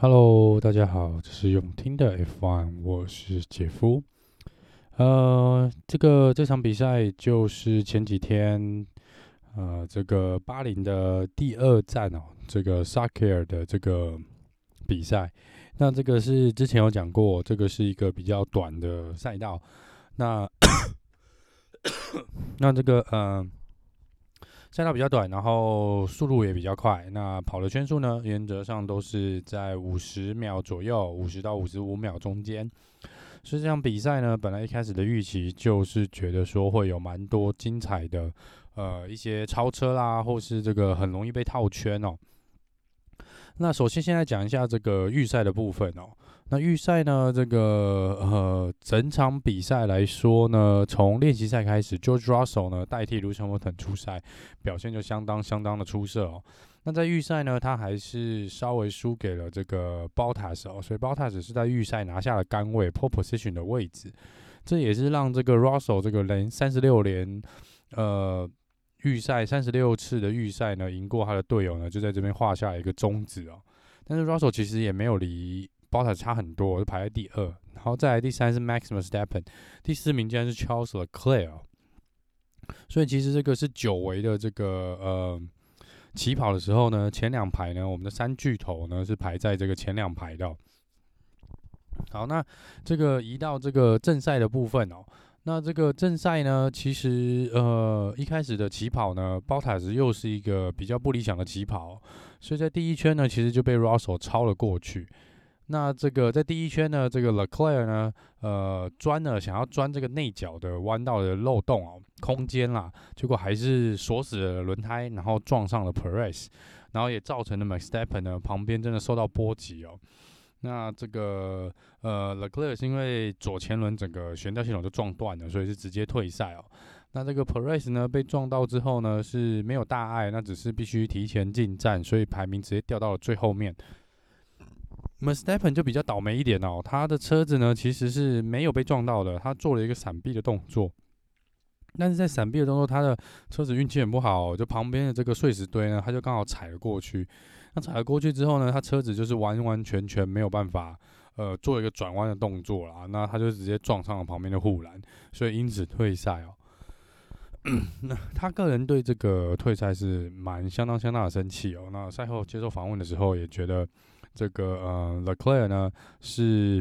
Hello，大家好，这是永听的 F1，我是杰夫。呃，这个这场比赛就是前几天，呃，这个巴林的第二站哦，这个 s a k i r 的这个比赛。那这个是之前有讲过，这个是一个比较短的赛道。那 那这个嗯。呃赛道比较短，然后速度也比较快。那跑的圈数呢，原则上都是在五十秒左右，五十到五十五秒中间。所以这场比赛呢，本来一开始的预期就是觉得说会有蛮多精彩的，呃，一些超车啦，或是这个很容易被套圈哦。那首先，先来讲一下这个预赛的部分哦。那预赛呢，这个呃，整场比赛来说呢，从练习赛开始，George Russell 呢代替 Lewis Hamilton 出赛，表现就相当相当的出色哦。那在预赛呢，他还是稍微输给了这个 Bottas 哦，所以 Bottas 是在预赛拿下了杆位 Pole Position 的位置，这也是让这个 Russell 这个连三十六连呃预赛三十六次的预赛呢赢过他的队友呢，就在这边画下一个终止哦。但是 Russell 其实也没有离。Bota 差很多，就排在第二，然后再来第三是 Max Verstappen，第四名竟然是 Charles Leclerc，所以其实这个是久违的这个呃起跑的时候呢，前两排呢，我们的三巨头呢是排在这个前两排的。好，那这个移到这个正赛的部分哦，那这个正赛呢，其实呃一开始的起跑呢包塔是又是一个比较不理想的起跑，所以在第一圈呢，其实就被 Russell 超了过去。那这个在第一圈呢，这个 Leclerc 呢，呃，钻了想要钻这个内角的弯道的漏洞哦，空间啦，结果还是锁死了轮胎，然后撞上了 Perez，然后也造成了 Verstappen 呢旁边真的受到波及哦。那这个呃 Leclerc 是因为左前轮整个悬吊系统就撞断了，所以是直接退赛哦。那这个 Perez 呢被撞到之后呢是没有大碍，那只是必须提前进站，所以排名直接掉到了最后面。Verstappen 就比较倒霉一点哦，他的车子呢其实是没有被撞到的，他做了一个闪避的动作，但是在闪避的动作，他的车子运气很不好，就旁边的这个碎石堆呢，他就刚好踩了过去。那踩了过去之后呢，他车子就是完完全全没有办法呃做一个转弯的动作啦，那他就直接撞上了旁边的护栏，所以因此退赛哦。那他个人对这个退赛是蛮相当相当的生气哦。那赛后接受访问的时候也觉得。这个呃，Leclerc 呢是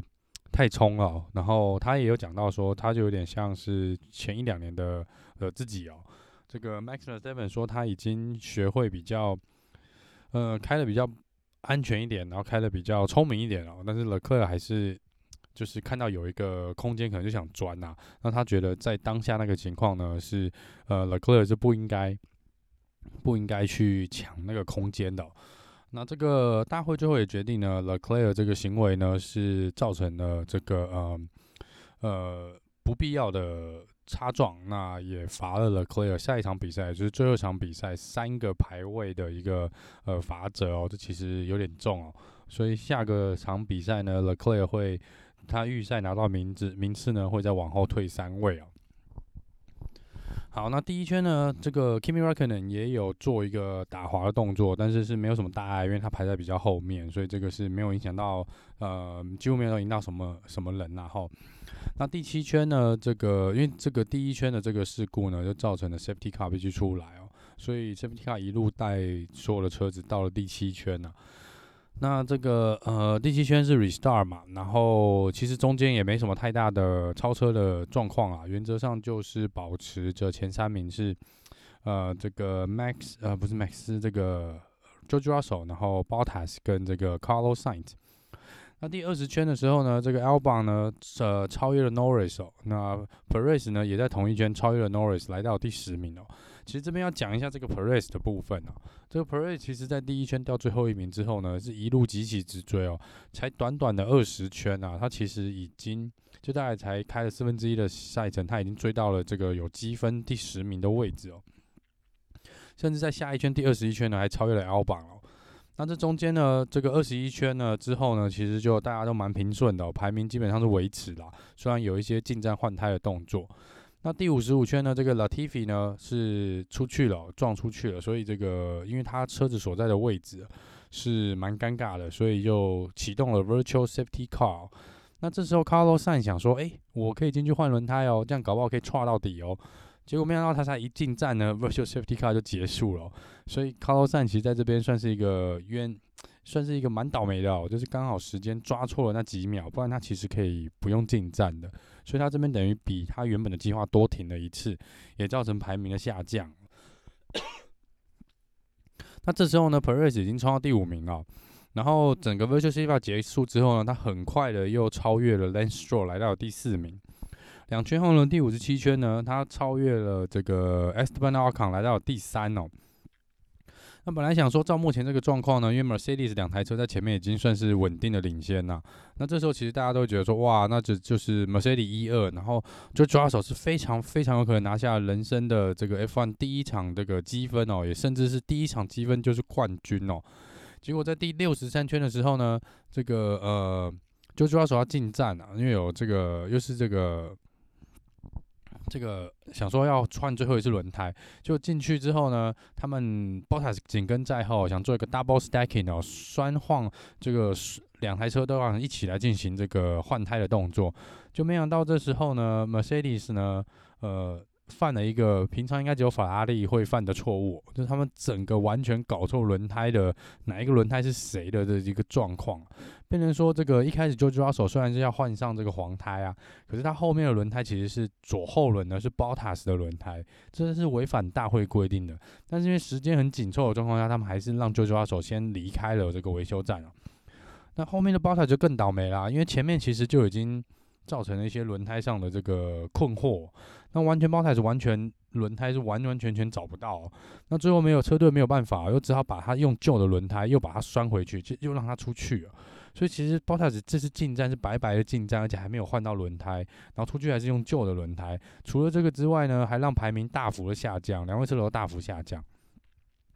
太冲了，然后他也有讲到说，他就有点像是前一两年的呃自己哦。这个 Max Verstappen 说他已经学会比较呃开的比较安全一点，然后开的比较聪明一点哦。但是 Leclerc 还是就是看到有一个空间，可能就想钻呐。那他觉得在当下那个情况呢，是呃 Leclerc 是不应该不应该去抢那个空间的。那这个大会最后也决定呢，Leclaire 这个行为呢是造成了这个呃呃不必要的擦撞，那也罚了 Leclaire 下一场比赛，就是最后一场比赛三个排位的一个呃罚则哦，这其实有点重哦，所以下个场比赛呢，Leclaire 会他预赛拿到名字名次呢会再往后退三位哦。好，那第一圈呢，这个 Kimi Raikkonen 也有做一个打滑的动作，但是是没有什么大碍，因为他排在比较后面，所以这个是没有影响到，呃，几乎没有影响到什么什么人然后，那第七圈呢，这个因为这个第一圈的这个事故呢，就造成了 Safety Car 必须出来哦，所以 Safety Car 一路带所有的车子到了第七圈呢、那这个呃第七圈是 restart 嘛，然后其实中间也没什么太大的超车的状况啊，原则上就是保持着前三名是呃这个 Max 呃不是 Max 是这个 George Russell，然后 Bottas 跟这个 Carlos Sainz。那第二十圈的时候呢，这个 Albon 呢呃超越了 Norris 哦，那 Perez 呢也在同一圈超越了 Norris，来到第十名哦。其实这边要讲一下这个 Perez 的部分哦。这个 Perez 其实在第一圈掉最后一名之后呢，是一路急起直追哦，才短短的二十圈啊，他其实已经就大概才开了四分之一的赛程，他已经追到了这个有积分第十名的位置哦。甚至在下一圈第二十一圈呢，还超越了 L 榜哦。那这中间呢，这个二十一圈呢之后呢，其实就大家都蛮平顺的哦，排名基本上是维持啦，虽然有一些进站换胎的动作。那第五十五圈呢，这个 Latifi 呢是出去了，撞出去了，所以这个因为他车子所在的位置是蛮尴尬的，所以就启动了 Virtual Safety Car。那这时候 Carlos Sain 想说，诶、我可以进去换轮胎哦，这样搞不好可以踹到底哦。结果没想到他才一进站呢，Virtual Safety Car 就结束了。所以 Carlos Sain 其实在这边算是一个冤，算是一个蛮倒霉的哦，就是刚好时间抓错了那几秒，不然他其实可以不用进站的。所以他这边等于比他原本的计划多停了一次，也造成排名的下降。那这时候呢，Perez 已经冲到第五名了。然后整个 Virtual Safety Car 结束之后呢，他很快的又超越了 Lance Stroll，来到了第四名。两圈后呢，第五十七圈呢，他超越了这个 Esteban Ocon，来到了第三哦。那本来想说，照目前这个状况呢，因为 Mercedes 两台车在前面已经算是稳定的领先了。那这时候其实大家都觉得说，哇，那就就是 Mercedes 一二，然后就抓手是非常非常有可能拿下人生的这个 F1 第一场这个积分哦，也甚至是第一场积分就是冠军哦。结果在第六十三圈的时候呢，这个呃，就抓手要进站啊，因为有这个又是这个。这个想说要换最后一次轮胎，就进去之后呢，他们 Bottas 紧跟在后，想做一个 double stacking 哦，双晃这个两台车都要一起来进行这个换胎的动作，就没想到这时候呢，Mercedes 呢，呃。犯了一个平常应该只有法拉利会犯的错误，就是他们整个完全搞错轮胎的哪一个轮胎是谁的这一个状况，变成说这个一开始 George Russell 虽然是要换上这个黄胎啊，可是他后面的轮胎其实是左后轮呢是 Bottas 的轮胎，这是违反大会规定的。但是因为时间很紧凑的状况下，他们还是让 George Russell 先离开了这个维修站啊。那后面的 Bottas 就更倒霉啦，因为前面其实就已经造成了一些轮胎上的这个困惑。那完全包胎是完全轮胎是完完全全找不到，那最后没有车队没有办法，又只好把它用旧的轮胎又把它拴回去，就又让它出去了。所以其实包胎子这次进站是白白的进站，而且还没有换到轮胎，然后出去还是用旧的轮胎。除了这个之外呢，还让排名大幅的下降，两位车手大幅下降。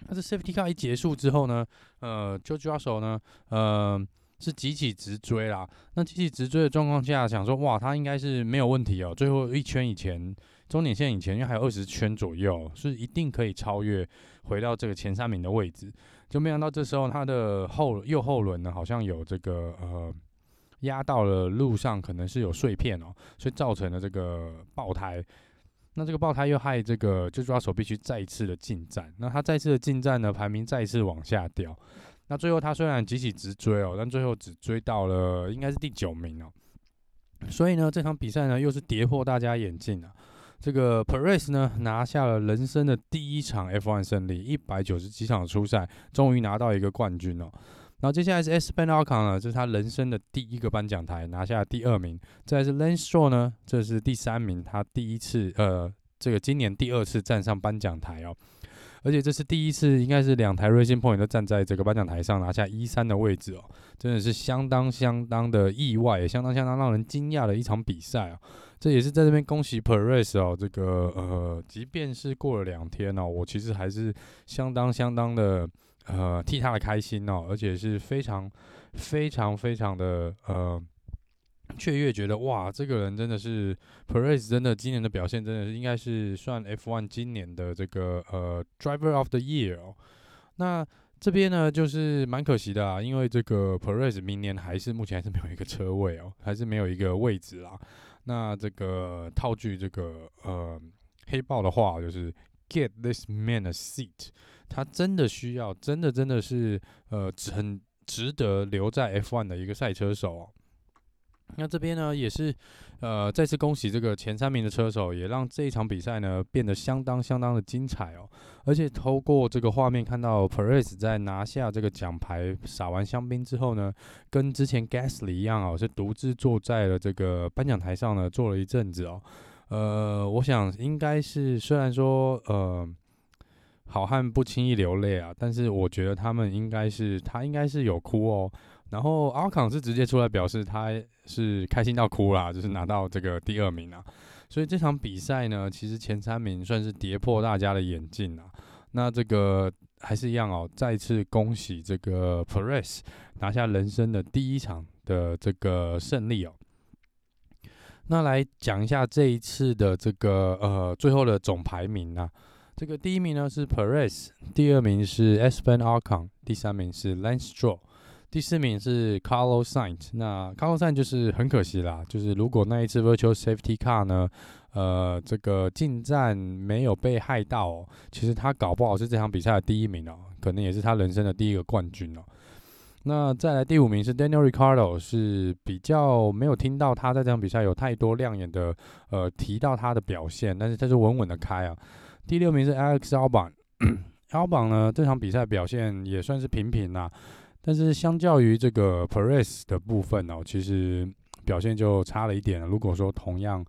但是 Safety Car 一结束之后呢，呃，George Russell 呢，呃。是急起直追啦，那急起直追的状况下，想说哇，他应该是没有问题哦。最后一圈以前，终点线以前，因为还有二十圈左右，是一定可以超越，回到这个前三名的位置。就没想到这时候他的后右后轮呢，好像有这个呃压到了路上，可能是有碎片哦，所以造成了这个爆胎。那这个爆胎又害这个就抓手必须再一次的进站。那他再次的进站呢，排名再一次往下掉。那最后他虽然急起直追哦，但最后只追到了应该是第九名哦。所以呢，这场比赛呢又是跌破大家眼镜啊。这个 Perez 呢拿下了人生的第一场 F1 胜利，一百九十几场初赛，终于拿到一个冠军哦。然后接下来是 Esteban Ocon 呢，这是他人生的第一个颁奖台，拿下第二名。再是 Lance Stroll 呢，这是第三名，他第一次呃，这个今年第二次站上颁奖台哦。而且这是第一次，应该是两台 Racing Point 都站在这个颁奖台上拿下一三的位置哦，真的是相当相当的意外，也相当相当让人惊讶的一场比赛啊！这也是在这边恭喜 Perez 哦，这个呃，即便是过了两天哦，我其实还是相当相当的呃替他的开心哦，而且是非常非常非常的呃。却越觉得哇，这个人真的是 Perez，真的今年的表现真的是应该是算 F1 今年的这个呃 Driver of the Year 哦。那这边呢就是蛮可惜的啊，因为这个 Perez 明年还是目前还是没有一个车位哦，还是没有一个位置啦。那这个套句这个呃黑豹的话，就是 Get this man a seat，他真的需要，真的真的是呃很值得留在 F1 的一个赛车手哦。那这边呢，也是，呃，再次恭喜这个前三名的车手，也让这一场比赛呢变得相当相当的精彩哦。而且透过这个画面看到 Perez 在拿下这个奖牌、撒完香槟之后呢，跟之前 Gasly 一样哦，是独自坐在了这个颁奖台上呢，坐了一阵子哦。呃，我想应该是虽然说呃，好汉不轻易流泪啊，但是我觉得他们应该是他应该是有哭哦。然后阿康是直接出来表示他是开心到哭啦，就是拿到这个第二名啊。所以这场比赛呢，其实前三名算是跌破大家的眼镜啊。那这个还是一样哦，再次恭喜这个 Perez 拿下人生的第一场的这个胜利哦。那来讲一下这一次的这个呃最后的总排名啊。这个第一名呢是 Perez，第二名是 Esteban Ocon，第三名是 Lance Stroll，第四名是 Carlos Sainz。那 Carlos Sainz 就是很可惜啦，就是如果那一次 Virtual Safety Car 呢，呃，这个进站没有被害到，其实他搞不好是这场比赛的第一名哦，可能也是他人生的第一个冠军哦。那再来第五名是 Daniel Ricardo，是比较没有听到他在这场比赛有太多亮眼的呃提到他的表现，但是他是稳稳的开啊。第六名是 Alex Albon，Albon 呢这场比赛表现也算是平平啦，但是相较于这个 p e r e s 的部分哦，其实表现就差了一点。如果说同样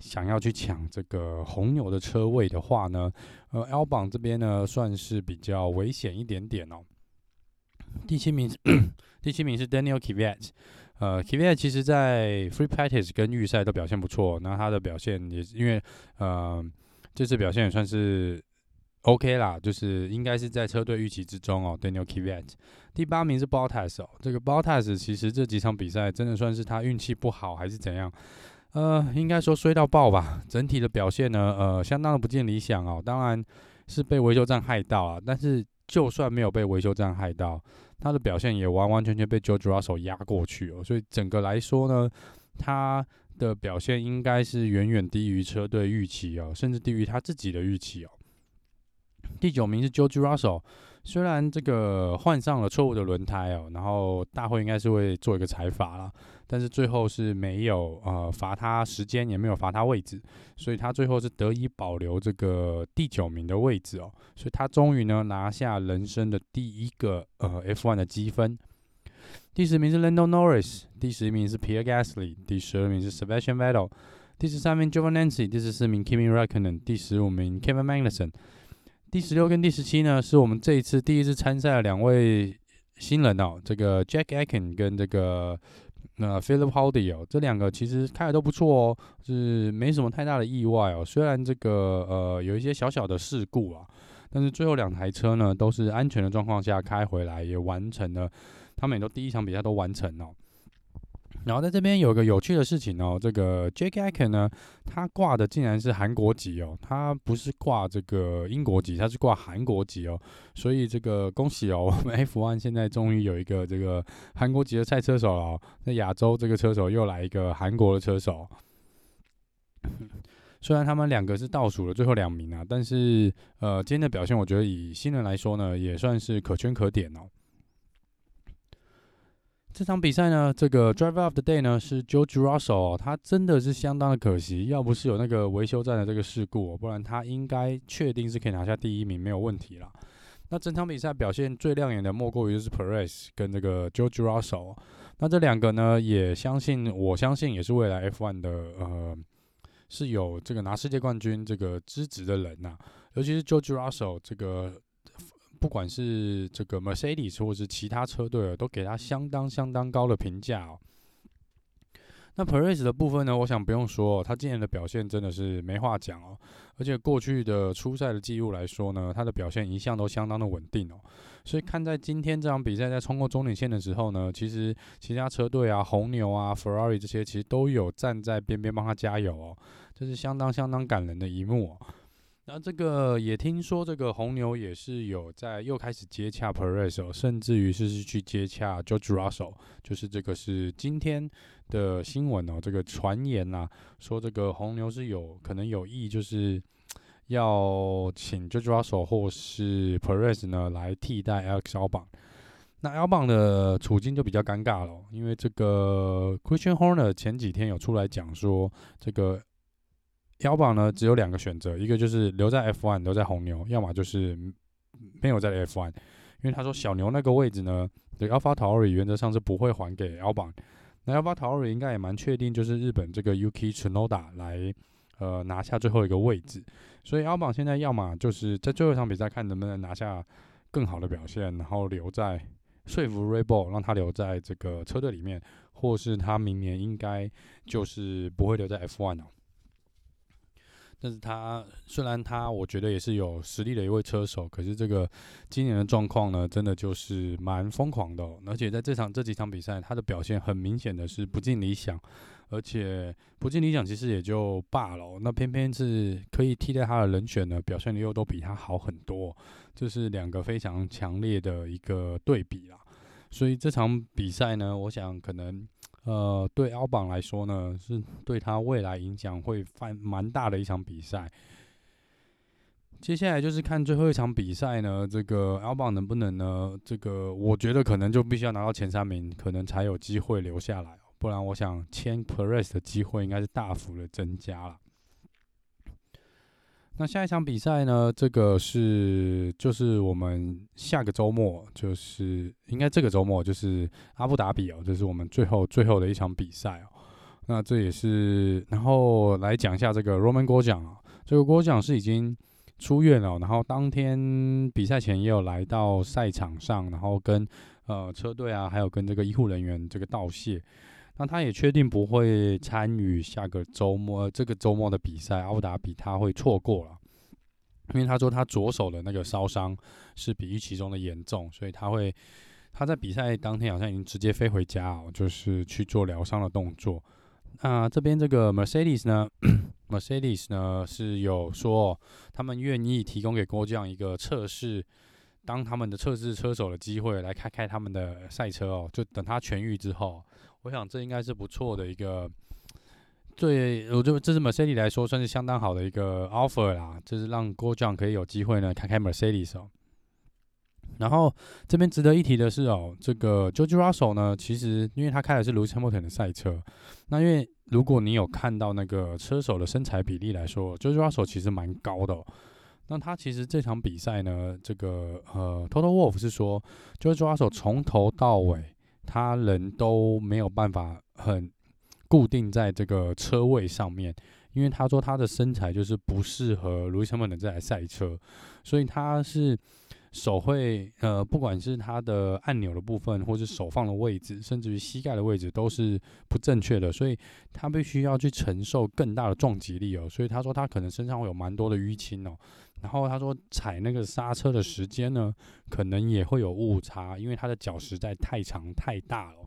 想要去抢这个红牛的车位的话呢，呃，Albon 这边呢算是比较危险一点点哦。第七名，第七名是 Daniel Kvyat，呃，Kvyat 其实在 Free Practice 跟预赛都表现不错，那他的表现也是因为，呃，这次表现也算是 OK 啦，就是应该是在车队预期之中哦。Daniel Kvyat，第八名是 Bottas 哦，这个 Bottas 其实这几场比赛真的算是他运气不好还是怎样？呃，应该说衰到爆吧。整体的表现呢，呃，相当的不尽理想哦。当然是被维修站害到啊，但是就算没有被维修站害到。他的表现也完完全全被 George Russell 压过去哦，所以整个来说呢，他的表现应该是远远低于车队预期哦，甚至低于他自己的预期哦。第九名是 George Russell。虽然这个换上了错误的轮胎哦，然后大会应该是会做一个裁罚啦，但是最后是没有呃罚他时间，也没有罚他位置，所以他最后是得以保留这个第九名的位置哦，所以他终于呢拿下人生的第一个呃 F1 的积分。第十名是 Lando Norris，第十一名是 Pierre Gasly，第十二名是 Sebastian Vettel，第十三名 j o v a n a n c i 第十四名 Kimi Räikkönen，第十五名 Kevin Magnussen。第十六跟第十七呢，是我们这一次第一次参赛的两位新人哦，这个 Jack Aiken 跟这个呃 Phillip Howdy 哦，这两个其实开的都不错哦，是没什么太大的意外哦。虽然这个呃有一些小小的事故啊，但是最后两台车呢都是安全的状况下开回来，也完成了，他们也都第一场比赛都完成了。然后在这边有个有趣的事情哦，这个 Jack Aitken 呢，他挂的竟然是韩国籍哦，他不是挂这个英国籍，他是挂韩国籍哦，所以这个恭喜哦，我们 F1 现在终于有一个这个韩国籍的赛车手了哦，那亚洲这个车手又来一个韩国的车手，虽然他们两个是倒数的最后两名啊，但是呃今天的表现我觉得以新人来说呢，也算是可圈可点哦。这场比赛呢，这个 Driver of the Day 呢是 George Russell，他真的是相当的可惜，要不是有那个维修站的这个事故，不然他应该确定是可以拿下第一名，没有问题了。那整场比赛表现最亮眼的莫过于就是 Perez 跟这个 George Russell，那这两个呢，也相信，我相信也是未来 F1 的呃是有这个拿世界冠军这个资质的人呐，尤其是 George Russell 这个。不管是这个 Mercedes 或是其他车队，都给他相当相当高的评价哦。那 Perez 的部分呢，我想不用说，他今年的表现真的是没话讲哦。而且过去的初赛的记录来说呢，他的表现一向都相当的稳定哦。所以看在今天这场比赛在冲过终点线的时候呢，其实其他车队啊，红牛啊，Ferrari 这些其实都有站在边边帮他加油哦。这是相当相当感人的一幕哦。那这个也听说，这个红牛也是有在又开始接洽 Perez，甚至于是去接洽 George Russell，就是这个是今天的新闻哦。这个传言呐、说这个红牛是有可能有意，就是要请 George Russell 或是 Perez 呢来替代 Alex Albon。那 Albon 的处境就比较尴尬了，因为这个 Christian Horner 前几天有出来讲说这个。Albon 呢，只有两个选择，一个就是留在 F1，留在红牛，要么就是没有在 F1。因为他说小牛那个位置呢，对 AlphaTauri 原则上是不会还给 L 榜。那 AlphaTauri 应该也蛮确定，就是日本这个 Yuki Tsunoda 来呃拿下最后一个位置。所以 Albon 现在要么就是在最后一场比赛看能不能拿下更好的表现，然后留在说服 Red Bull 让他留在这个车队里面，或是他明年应该就是不会留在 F1 了。但是他虽然他我觉得也是有实力的一位车手，可是这个今年的状况呢，真的就是蛮疯狂的哦。而且在这场这几场比赛，他的表现很明显的是不尽理想。而且不尽理想其实也就罢了。那偏偏是可以替代他的人选呢，表现的又都比他好很多，这是两个非常强烈的一个对比啦。所以这场比赛呢，我想可能呃对 Albon 来说呢，是对他未来影响会蛮蛮大的一场比赛。接下来就是看最后一场比赛呢，这个 Albon 能不能呢？这个我觉得可能就必须要拿到前三名，可能才有机会留下来。不然，我想签 Perez 的机会应该是大幅的增加了。那下一场比赛呢？这个是就是我们下个周末，就是应该这个周末就是阿布达比哦，这是我们最后最后的一场比赛哦。那这也是，然后来讲一下这个 Romain Grosjean 啊，这个 Go 奖是已经出院了，然后当天比赛前也有来到赛场上，然后跟呃车队啊，还有跟这个医护人员这个道谢。那他也确定不会参与下个周末这个周末的比赛，奥达比他会错过了，因为他说他左手的那个烧伤是比预期中的严重，所以他会他在比赛当天好像已经直接飞回家哦，就是去做疗伤的动作。那这边这个 Mercedes 呢，Mercedes 呢是有说他们愿意提供给郭将一个测试，当他们的测试车手的机会来开开他们的赛车哦，就等他痊愈之后。我想这应该是不错的一个，对，我觉得这是 Mercedes 来说算是相当好的一个 offer 啦，就是让 Grosjean 可以有机会呢开开 Mercedes 哦。然后这边值得一提的是哦，这个 George Russell 呢，其实因为他开的是 Lewis Hamilton 的赛车，那因为如果你有看到那个车手的身材比例来说，George Russell 其实蛮高的哦。那他其实这场比赛呢，这个呃 Total Wolf 是说 George Russell 从头到尾。他人都没有办法很固定在这个车位上面，因为他说他的身材就是不适合 Lewis Hamilton 这台赛车，所以他是手会呃，不管是他的按钮的部分，或是手放的位置，甚至于膝盖的位置都是不正确的，所以他必须要去承受更大的撞击力哦，所以他说他可能身上会有蛮多的淤青哦。然后他说踩那个刹车的时间呢，可能也会有误差，因为他的脚实在太长太大了。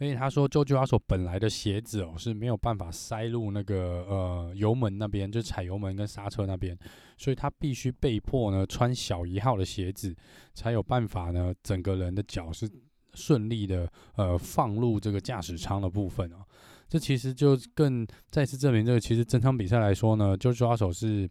而且他说，George Russell 本来的鞋子哦是没有办法塞入那个呃油门那边，就踩油门跟刹车那边，所以他必须被迫呢穿小一号的鞋子，才有办法呢整个人的脚是顺利的呃放入这个驾驶舱的部分哦。这其实就更再次证明，这个其实整场比赛来说呢，George Russell 是。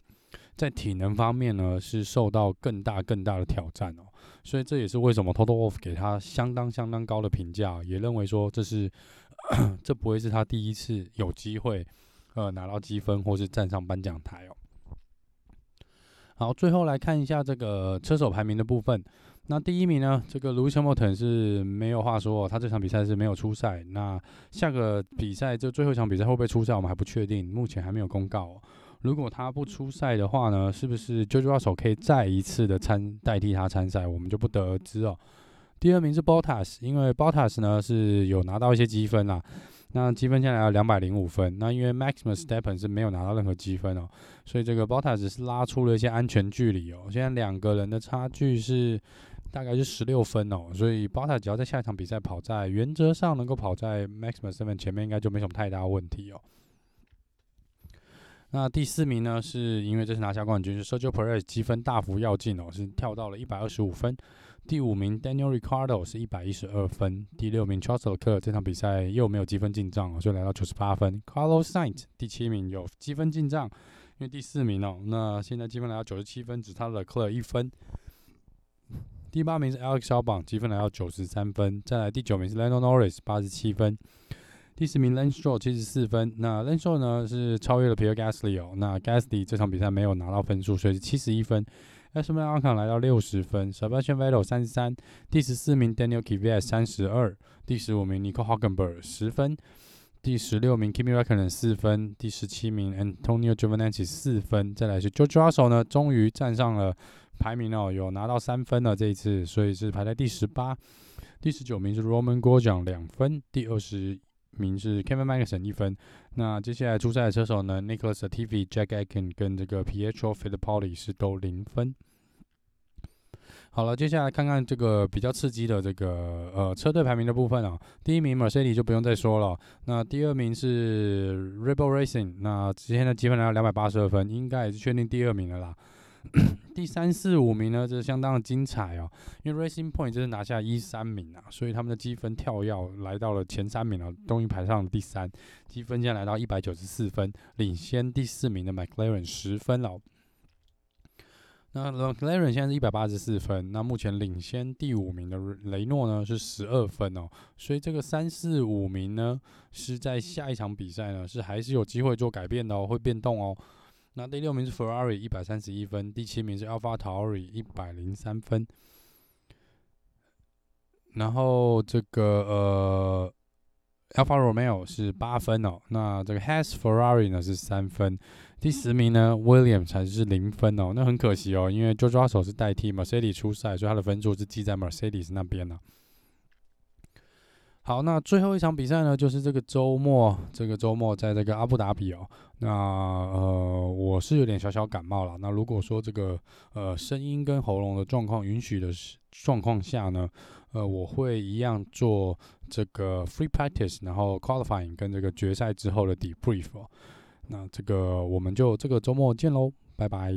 在体能方面呢，是受到更大更大的挑战哦，所以这也是为什么 Toto Wolff 给他相当相当高的评价，也认为说这是 这不会是他第一次有机会呃拿到积分或是站上颁奖台哦。好，最后来看一下这个车手排名的部分。那第一名呢，这个 Lewis Hamilton 是没有话说，他这场比赛是没有出赛。那下个比赛就最后一场比赛会不会出赛，我们还不确定，目前还没有公告哦。如果他不出赛的话呢，是不是 George Russell 可以再一次的参代替他参赛？我们就不得而知哦。第二名是 Bottas，因为 Bottas 呢是有拿到一些积分啦，那积分下来要两百零五分。那因为 Max Verstappen 是没有拿到任何积分哦，所以这个 Bottas 是拉出了一些安全距离哦。现在两个人的差距是大概是十六分哦，所以 Bottas 只要在下一场比赛跑在原则上能够跑在 Max Verstappen 前面，应该就没什么太大问题哦。那第四名呢，是因为这次拿下冠军，是 Sergio Perez 积分大幅跃进哦，是跳到了一百二十五分。第五名 Daniel r i c a r d o 是一百一十二分。第六名 Charles Leclerc 这场比赛又没有积分进账哦，所以来到九十八分。Carlos Sainz 第七名有积分进账，因为第四名哦，那现在积分来到九十七分，只差了 Leclerc 一分。第八名是 Alex Albon，积分来到九十三分。再来第九名是 Lando Norris 八十七分。第十名 Lance Stroll 七十四分，那 Lance Stroll 呢是超越了 Pierre Gasly 哦。那 Gasly 这场比赛没有拿到分数，所以是七十一分。S. M. Alcon 来到六十分，Sebastian Vettel 三十三。第十四名 Daniel k v i a t 三十二。第十五名 Nico Hulkenberg 十分。第十六名 Kimi Raikkonen 四分。第十七名 Antonio Giovinazzi 四分。再来是 George Russell 呢，终于站上了排名哦，有拿到三分了这一次，所以是排在第十八。第十九名是 Romain Grosjean 两分。第二十。名是 Kevin Magnussen 一分，那接下来出赛的车手呢？Nicholas Latifi、Jack Aitken 跟这个 Pietro Fittipaldi 是都零分。好了，接下来看看这个比较刺激的这个呃车队排名的部分啊。第一名 Mercedes 就不用再说了，那第二名是 Red Bull Racing，那今天的积分来到两百八十二分，应该也是确定第二名了啦。第三四五名呢，这是相当的精彩哦，因为 Racing Point 就是拿下一三名啊，所以他们的积分跳跃来到了前三名了，终于排上了第三，积分现在来到一百九十四分，领先第四名的 McLaren 十分了。那 McLaren 现在是一百八十四分，那目前领先第五名的雷诺呢是十二分哦，所以这个三四五名呢是在下一场比赛呢是还是有机会做改变的哦，会变动哦。那第六名是 Ferrari 一百三十一分，第七名是 Alpha Tauri 一百零三分，然后这个呃 Alpha Romeo 是八分哦，那这个 Has Ferrari 呢是三分。第十名呢 William 才是零分哦，那很可惜哦，因为 George Russell 是代替 Mercedes 出赛，所以他的分数是记在 Mercedes 那边呢。好，那最后一场比赛呢，就是这个周末，这个周末在这个阿布达比哦。那呃，我是有点小小感冒了。那如果说这个呃声音跟喉咙的状况允许的状况下呢，呃，我会一样做这个 free practice，然后 qualifying 跟这个决赛之后的 debrief 哦。那这个我们就这个周末见喽，拜拜。